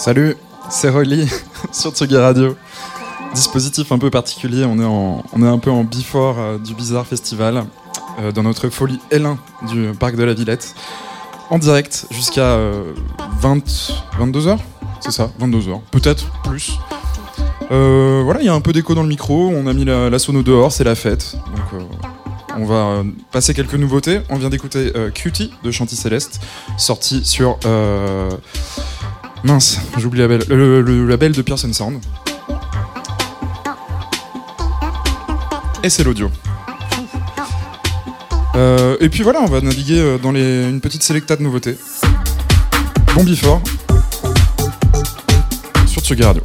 Salut, c'est Rolly sur Tsugi Radio. Dispositif un peu particulier, on est, un peu en before euh, du Bizarre Festival, euh, dans notre folie L1 du parc de la Villette, en direct jusqu'à 20, 22h, c'est ça, 22h, peut-être plus. Euh, voilà, il y a un peu d'écho dans le micro, on a mis la, la sono dehors, c'est la fête. Donc, on va passer quelques nouveautés. On vient d'écouter Cutie de Chanty Céleste, sorti sur Mince, j'oublie le, le, le, label de Pearson Sound. Et c'est l'audio. Euh, et puis voilà, on va naviguer euh, dans une petite sélecta de nouveautés. Bon. Sur Tsugi Radio.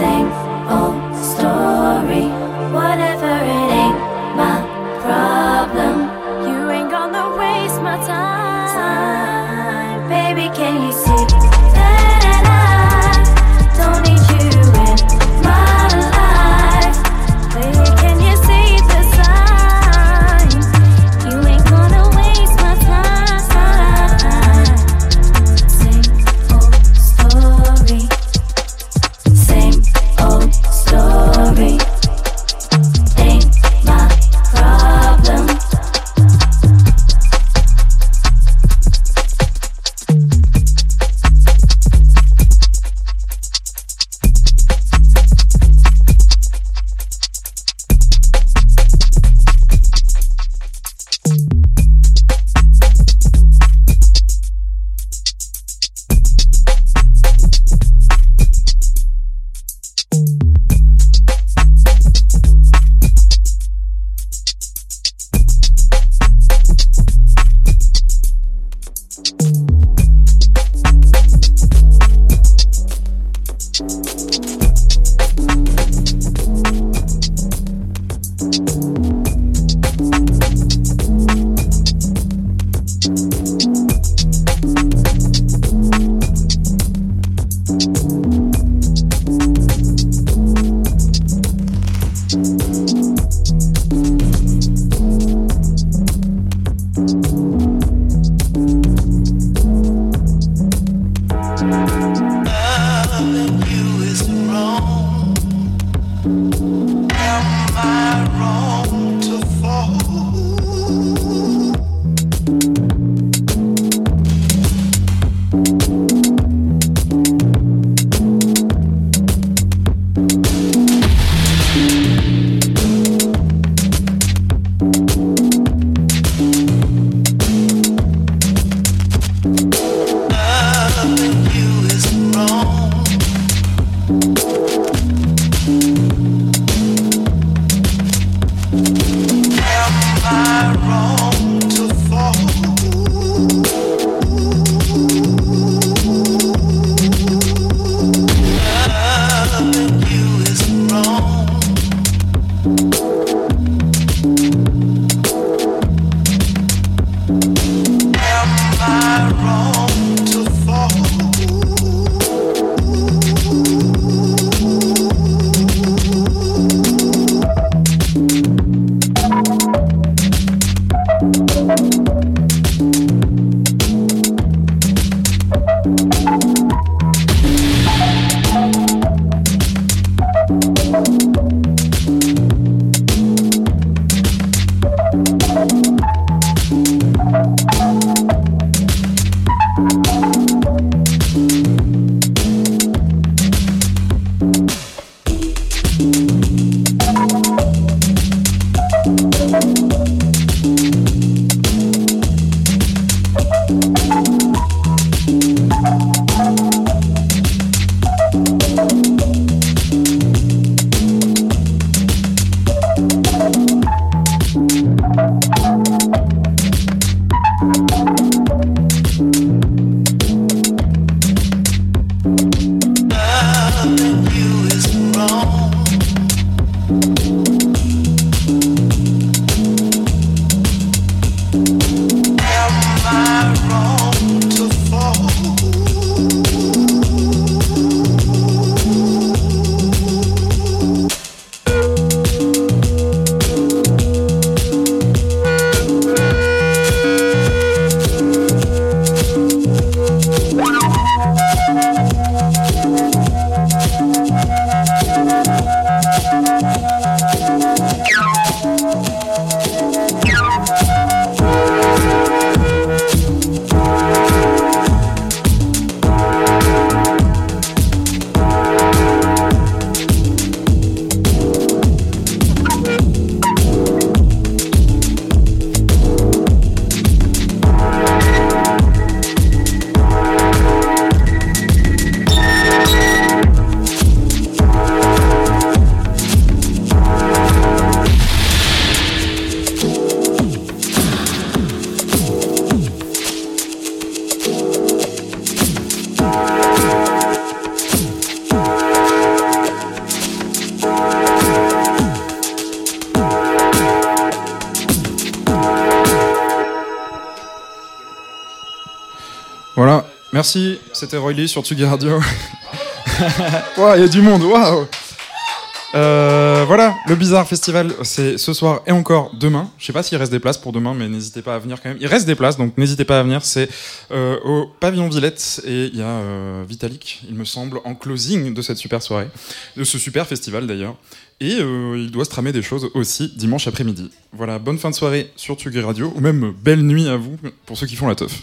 same. Merci, c'était Roy Lee sur Tsugi Radio. Waouh, il y a du monde, waouh euh, voilà, le Bizarre Festival, c'est ce soir et encore demain. Je sais pas s'il reste des places pour demain, mais n'hésitez pas à venir quand même. Il reste des places, donc n'hésitez pas à venir. C'est euh, au Pavillon Villette et il y a euh, Vitalik, il me semble, en closing de cette super soirée, de ce super festival d'ailleurs. Et il doit se tramer des choses aussi dimanche après-midi. Voilà, bonne fin de soirée sur Tsugi Radio, ou même belle nuit à vous pour ceux qui font la teuf.